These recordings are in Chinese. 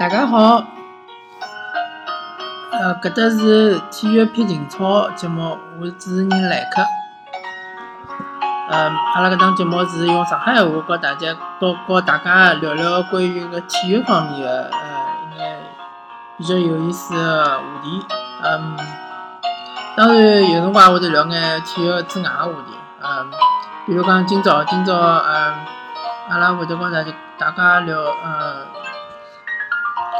大家好，呃，搿搭是体育撇情操节目，我是主持人来客。呃，阿拉搿档节目是用上海话和大家，告告大家聊聊关于搿体育方面的呃一眼比较有意思的话题。嗯，当然有辰光会得聊眼体育之外的话题。嗯，比如讲今朝，今朝嗯，阿拉会得告大家大家聊呃。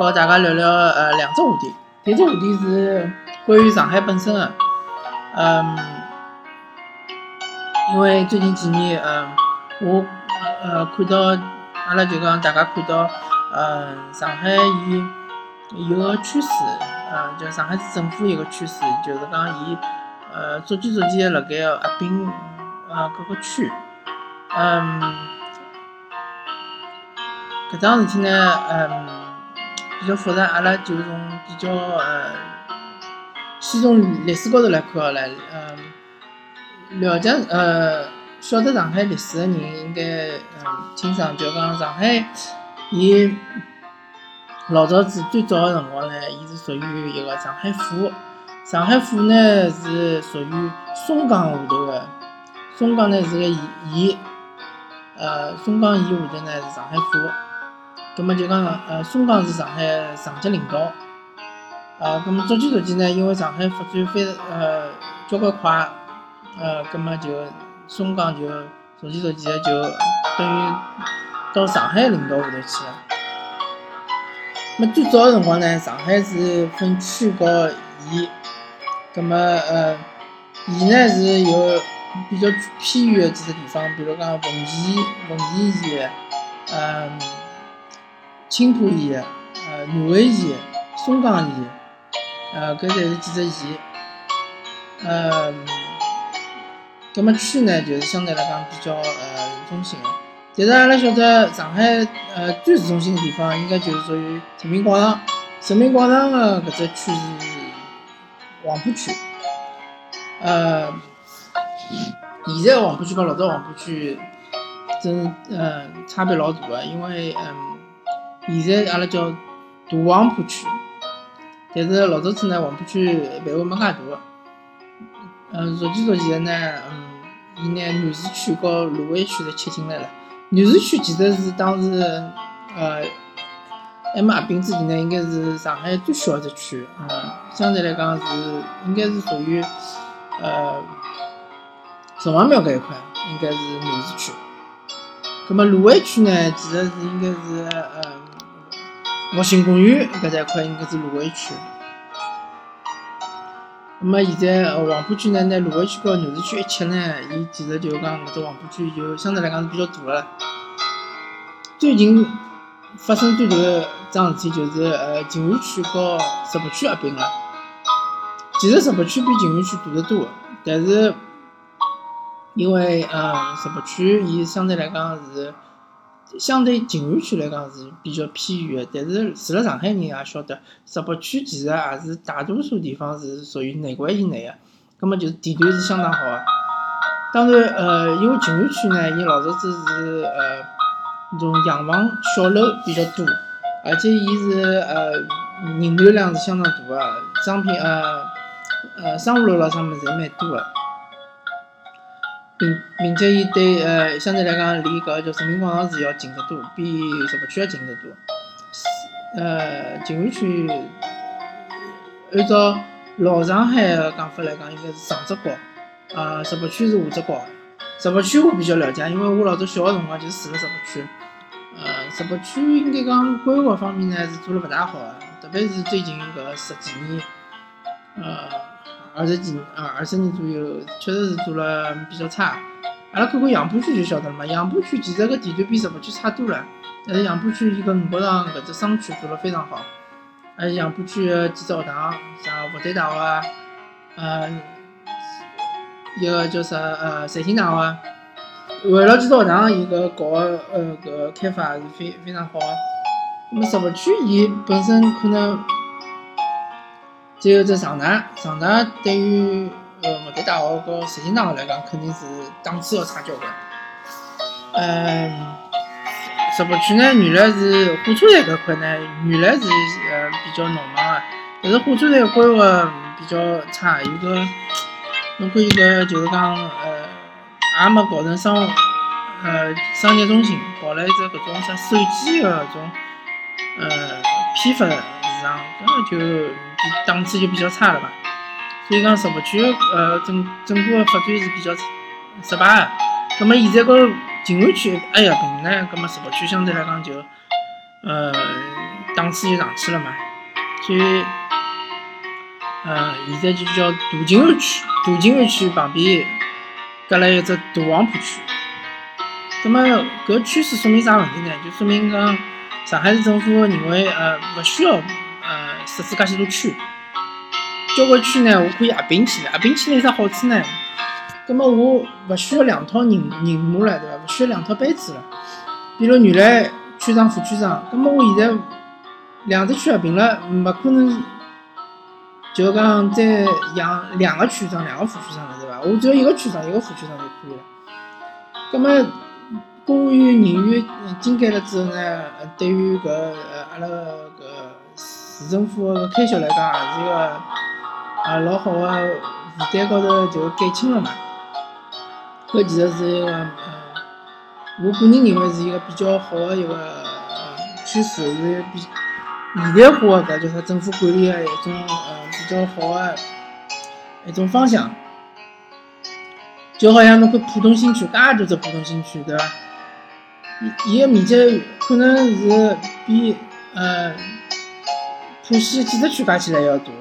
和大家聊聊呃两只话题，第一只话题是关于上海本身的，嗯，因为最近几年，嗯，我呃看到阿拉就讲大家看到，嗯，上海伊有个趋势，嗯，就上海市政府一个趋势，就是讲伊呃逐渐逐渐辣盖合并呃各个区，嗯，搿桩事体呢，嗯。比较复杂，阿拉就从比较呃，先从历史高头来看好了，嗯，了解呃，晓得上海历史的人应该嗯，清爽，就讲上海，伊老早子最早的辰光呢，伊是属于一个上海府，上海府呢是属于松江下头的，松江呢是个县，呃，松江县下头呢是上海府。葛末就讲，呃，松江是上海上级领导，啊，葛末逐渐逐渐呢，因为上海发展非呃交关快，呃，葛末就松江就逐渐逐渐就等于到上海领导下头去了。么最早个辰光呢，上海是分区和县，葛末呃，县呢是有比较偏远个几只地方，比如讲奉贤、奉贤县，嗯。青浦县、呃南汇县、松江县，呃，搿侪是几只县。呃，葛末区呢，就是相对来讲比较呃中心。但是阿拉晓得上海呃最市中心个地方，应该就是属于人民广场。人民广场个搿只区是黄浦区。呃，现在黄浦区和老早黄浦区真呃差别老大个，因为嗯。现在阿拉叫大黄浦区，但是老早子呢，黄浦区范围没介大。嗯，逐渐逐渐呢，嗯，伊拿南市区和卢湾区侪切进来了。南市区其实是当时呃还没合并之前呢，应该是上海最小一只区，嗯，相对来讲是应该是属于呃城隍庙搿一块，应该是南市区。那么卢湾区呢，其实是应该是呃。复兴公园搿只一块应该是卢湾区，那么现在黄浦区呢，拿卢湾区和南市区一切呢，伊其实就讲搿只黄浦区就相对来讲是比较大了。最近发生最大的桩事体就是呃静安区和石浦区合并了。其实石浦区比静安区大得多，但是因为呃石浦区伊相对来讲是。相对静安区来讲是比较偏远的，但是住了上海人也晓得，石浦区其实也是大多数地方是属于内环以内的，葛末就是地段是相当好的。当然，呃，因为静安区呢，伊老早子是呃那种洋房小楼比较多，而且伊是呃人流量是相当大的，商品呃呃商务楼咾啥物事侪蛮多的。并并且伊对呃相对来讲离搿叫人民广场是要近得多，比石浦区要近得多。呃，静安区按照老上海个讲法来讲，应该是上只高，呃，石浦区是下只高。石浦区我比较了解，因为我老早小个辰光就是住辣石浦区。呃，石浦区应该讲规划方面呢是做了勿大好，特别是最近搿十几年，呃。二十几呃二十年左右，确实是做了比较差。阿拉看看杨浦区就晓得了嘛。杨浦区其实个地段比石浦区差多了，但是杨浦区伊个五角场搿只商区做了非常好。而且杨浦区个几只学堂，像复旦大学啊，呃，一个叫啥呃财经大学啊，围绕几只学堂，伊个搞呃搿开发是非非常好。那么石浦区伊本身可能。最后，只上大，上大对于呃复旦大学和财经大学来讲，肯定是档次要差交关。嗯，石博区呢，原来是火车站搿块呢，原来是呃比较闹忙个，但是火车站规划比较差，有个侬看有个就是讲呃，也没搞成商呃商业中心，搞了一只搿种啥手机个搿种呃批发市场，搿个就档次就比较差了吧。所以讲石博区呃整整个发展是比较失败个。葛末现在和静安区哎呀并呢，葛末石博区相对来讲就呃档次就上去了嘛。所以呃现在就叫大静安区，大静安区旁边隔了一只大黄浦区。葛末搿趋势说明啥问题呢？就说明讲上海市政府认为呃勿需要设置介许多区。交关区呢，我可以合并起来。合并起来有啥好处呢？葛末我勿需要两套人人马了，对伐？勿需要两套班子了。比如原来区长、副区长，葛末我现在两只区合并了，勿可能就讲再养两个区长、两个副区长了，对伐？我只要一个区长、一个副区长就可以了。葛末公务员人员精简了之后呢，对于搿呃阿拉市政府个开销来讲，也是一个。啊，老好个负担高头就减轻了嘛。搿其实是一个，呃，我个人认为是一个比较好个一个呃趋势，是比现代化个搿叫啥政府管理个一种呃比较好个一种方向。就好像侬看浦东新区，介大只浦东新区，对伐？伊伊个面积可能是比呃浦西几只区加起来要大。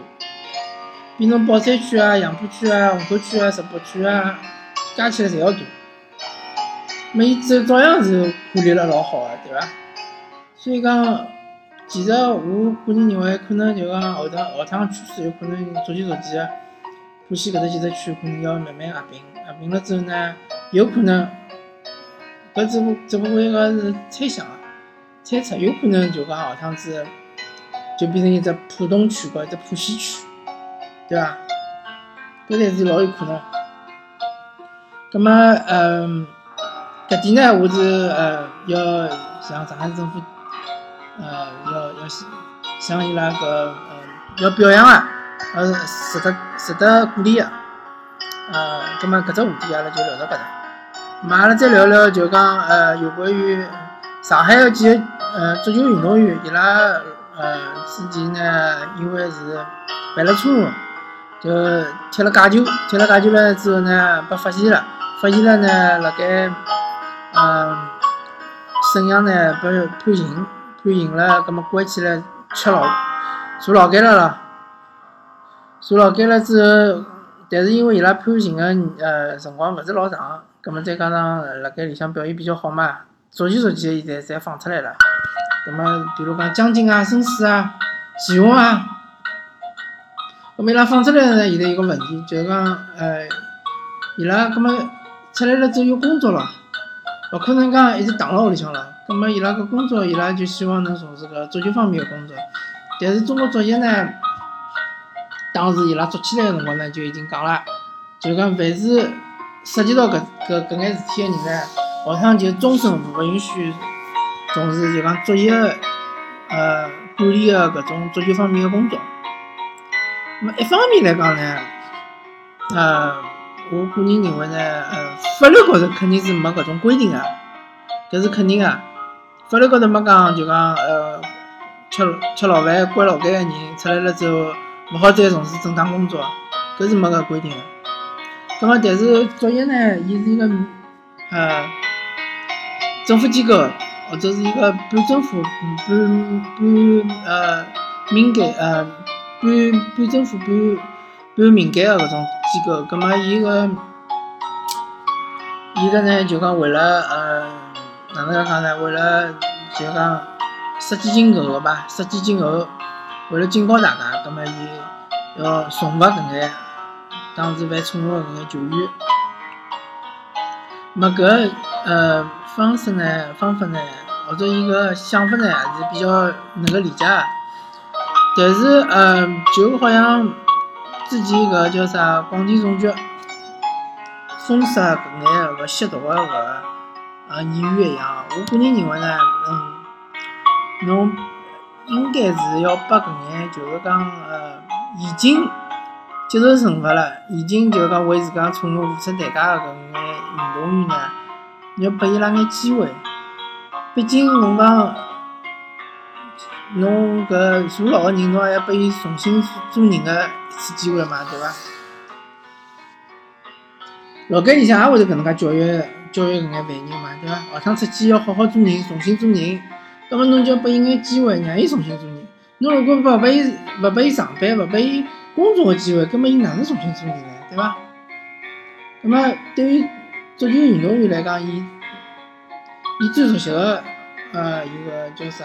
比侬宝山区啊、杨浦区啊、虹口区啊、石博区啊，加起来侪要大。么伊照照样是管理了老好个，对伐？所以讲，其实我个人认为，可能就讲后头后趟趋势有可能逐渐逐渐个，浦西搿搭几只区可能要慢慢合并，合并了之后呢，有可能，搿只不只不过一个是猜想啊，猜测，有可能就讲后趟子就变成一只浦东区和一只浦西区。对伐？搿才是老有可能。葛末，嗯，搿点呢，我是呃要向上海政府，呃，要要向伊拉搿呃要表扬啊，呃，值得值得鼓励个。呃，葛末搿只话题阿拉就聊到搿搭。末阿拉再聊聊，就讲呃有关于上海个几个呃足球运动员，伊拉呃之前呢，因为是犯了错误。就踢了假球，踢了假球了之后呢，被发现了，发现了呢，辣盖，嗯，沈阳呢被判刑，判刑了，葛末关起来吃牢，坐牢监了咯，坐牢监了之后，但是因为伊拉判刑的呃辰光勿是老长，葛末再加上辣盖里向表现比较好嘛，逐渐逐渐现在侪放出来了，葛末比如讲江津啊、绅士啊、祁宏啊。咁伊拉放出来呢，现在有个问题，就是讲，呃，伊拉咁么出来了之后有工作了，勿可能讲一直躺辣屋里向了。咁么伊拉个工作，伊拉就希望能从事个足球方面个工作。但是中国足协呢，当时伊拉做起来个辰光呢，就已经讲了，就讲凡是涉及到搿搿搿眼事体个人呢，下趟就终身勿允许从事就讲足协呃管理个搿种足球方面个工作。那么一方面来讲呢，呃，我个人认为呢，呃，法律高头肯定是没搿种规定啊，搿是肯定个。法律高头没讲就讲，呃，吃吃牢饭、关牢监个人出来了之后，勿好再从事正当工作，搿是没搿规定个。葛末但是足协呢，伊是一个呃政府机构，或者是一个半政府、半半呃民间呃。半半政府半半民间的搿种机构，葛末伊个伊个呢就讲为了呃哪能介讲呢？为了就讲杀鸡儆猴个吧，杀鸡儆猴，为了警告大家，葛末伊要惩罚搿眼当时犯错误个搿眼球员。么搿呃方式呢方法呢，或者伊个想法呢，还是比较能够理解的。但是，呃，就好像之前搿叫啥广电总局封杀搿眼勿吸毒个搿呃言语一样。我个人认为呢，嗯，侬应该是要把搿眼就是讲呃已经接受惩罚了，已经就是讲为自家错误付出代价的搿眼运动员呢，要拨伊拉眼机会。毕竟侬讲侬搿坐牢个人，侬还要拨伊重新做人个一次机会嘛，对伐？劳改里向也会得搿能介教育教育搿眼犯人嘛，对伐？下趟出去要好好做人，重新做人。葛末侬就要拨伊眼机会，让伊重新做人。侬如果勿拨伊勿拨伊上班，勿拨伊工作个机会，葛末伊哪能重新做人呢？对伐？葛末对于足球运动员来讲，伊伊最熟悉个呃一个叫啥？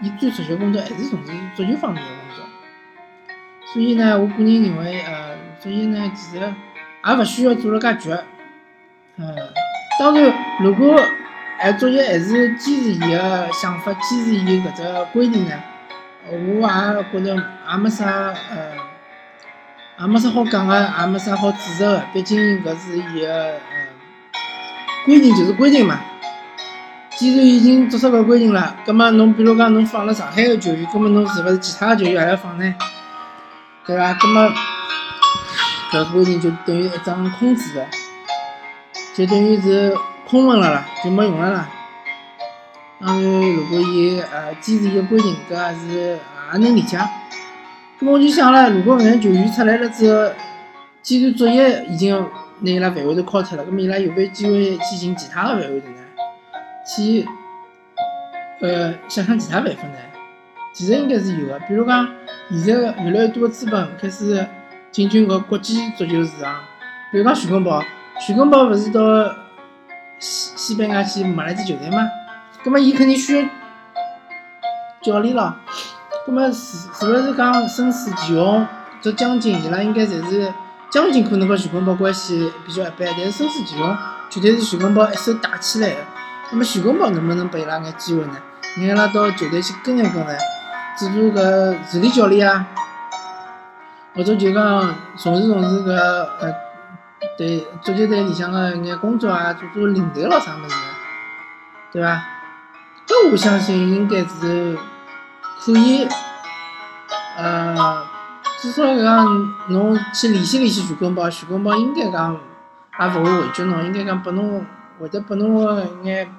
伊最熟悉个工作还是从事足球方面个工作。所以呢，我个人认为，呃，足球呢，其实也勿需要做了介绝。嗯，当然，如果还足球还是坚持伊个想法，坚持伊搿只规定呢，我也觉着也没啥呃，也没啥好讲个，也没啥好指责个。毕竟搿是伊个规定，就是规定嘛。既然已经做出搿规定了，葛末侬比如讲侬放了上海个球员，葛末侬是勿是其他个球员也要放呢？对伐？葛末搿规定就等于一张空纸，就等于是空文了啦，就没用了啦。当然，如果伊呃坚持伊个规定，搿也是也能理解。葛末我就想了，如果搿眼球员出来了之后，既然作业已经拿伊拉范围头敲脱了，葛末伊拉有没有机会去寻其他个范围头呢？去，呃，想想其他办法呢？其实应该是有的，比如讲，现在越来越多的资本开始进军搿国际足球市场。比如讲徐根宝，徐根宝勿是到西西班牙去买了支球队吗？葛末伊肯定需要教练咯。葛末是是勿是讲申思祁宏、这将军伊拉应该侪是江津可能跟徐根宝关系比较一般，但是申思祁宏绝对是徐根宝一手带起来的。那么徐根宝能不能拨伊拉眼机会呢？让伊拉到球队去跟一跟呢？做做搿助理教练啊，或者就讲从事从事搿呃对足球队里向个一眼工作啊，做做领队咯啥物事，对伐？搿我相信应该是可以，呃，至少讲侬去联系联系徐根宝，徐根宝应该讲也勿会回绝侬，应该讲拨侬会得拨侬一眼。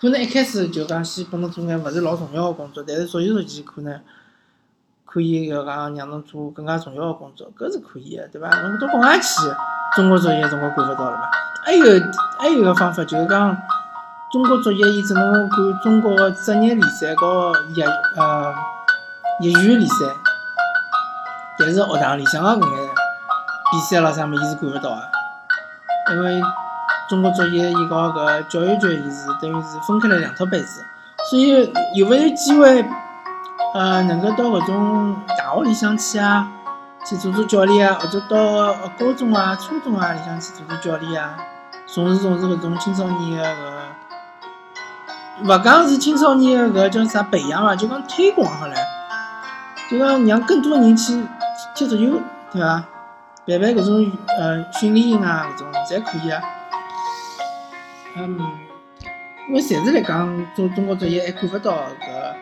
可能一开始就讲先拨侬做眼勿是老重要个工作，但是逐渐逐渐可能可以要讲让侬做更加重要个工作，搿是可以个，对伐？侬到国外去，中国足协总归管勿到了吧？还有还有个方法就是讲，中国足协伊只能管中国个职业联赛和业呃业余联赛，但是学堂里向个搿眼比赛咾啥物事是管勿到个，因为。中国足协伊搞搿教育局，伊是等于是分开了两套班子，所以有勿有机会，呃，能够到搿种大学里向去啊，去做做教练啊，或者到高中啊、初中啊里向去做做教练啊，从事从事搿种青少年个搿，勿讲是青少年个搿叫啥培养伐，就讲推广好唻，就讲让更多人去踢足球，对伐？办办搿种呃训练营啊，搿种侪可以啊。嗯，因为暂时来讲，中中国足协还管勿到搿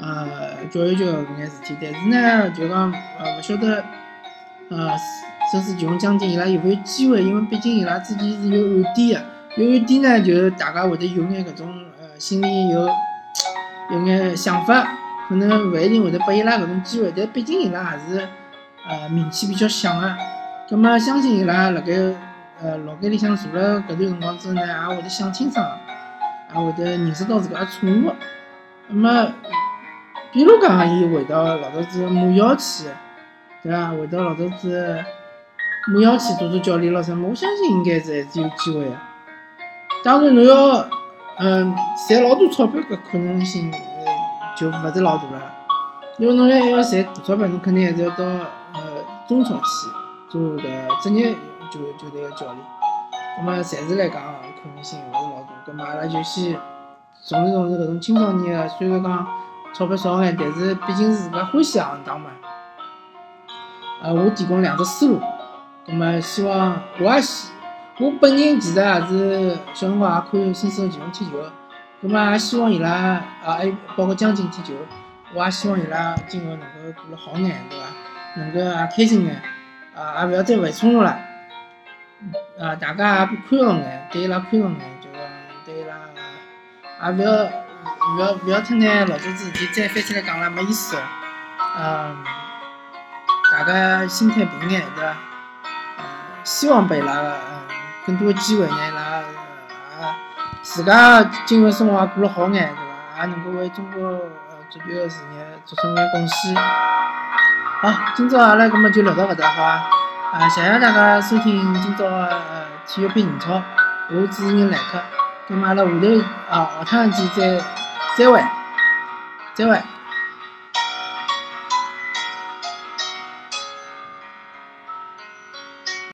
呃教育局搿眼事体，但是呢，就讲呃勿晓得呃申思祁宏将军伊拉有没有机会？因为毕竟伊拉之前是有案底个，有案底呢，就是大家会得有眼搿种呃心里有有眼想法，可能勿一定会得拨伊拉搿种机会，但毕竟伊拉还是呃名气比较响个，葛末相信伊拉辣盖。呃，老街里向坐了搿段辰光之后呢，也会得想清爽，也会得认识到自家错误。那么，比如讲，伊回到老早子母校去，对伐？回到老早子母校去做做教练咯什么，我相信应该是还是有机会个。当然，侬要嗯赚老多钞票，搿可能性就勿是老大了。因为侬要要赚大钞票，侬肯定还是要到中超去做个职业。就就那个教练，那么暂时来讲可能性勿是老大，那么阿拉就先从事从事搿种青少年的，虽然讲钞票少眼，但是毕竟是自家欢喜行当嘛。呃，我提供两只思路，那么希望我也希我本人其实也是小辰光也看孙思辰前锋踢球，葛末也希望伊拉啊，包括江津踢球，我也希望伊拉今后能够过了好眼，对伐？能够也开心眼，啊，也勿要再犯冲突了，啊，大家也宽容眼，对伊拉宽容眼，就讲对伊拉也勿要勿要勿要太拿老早子事体再翻出来讲了，没意思哦。嗯，大家心态平眼，对伐？呃，希望拨伊拉更多个机会，呢伊拉呃自家今后生活也过了好眼，对伐？也能够为中国足球个事业做出眼贡献。好，今朝阿拉搿么就聊到搿搭，好伐？啊，谢谢大家收听今朝个体育变英超，我主持人莱克，葛么阿拉下头啊下趟见再再会，再会。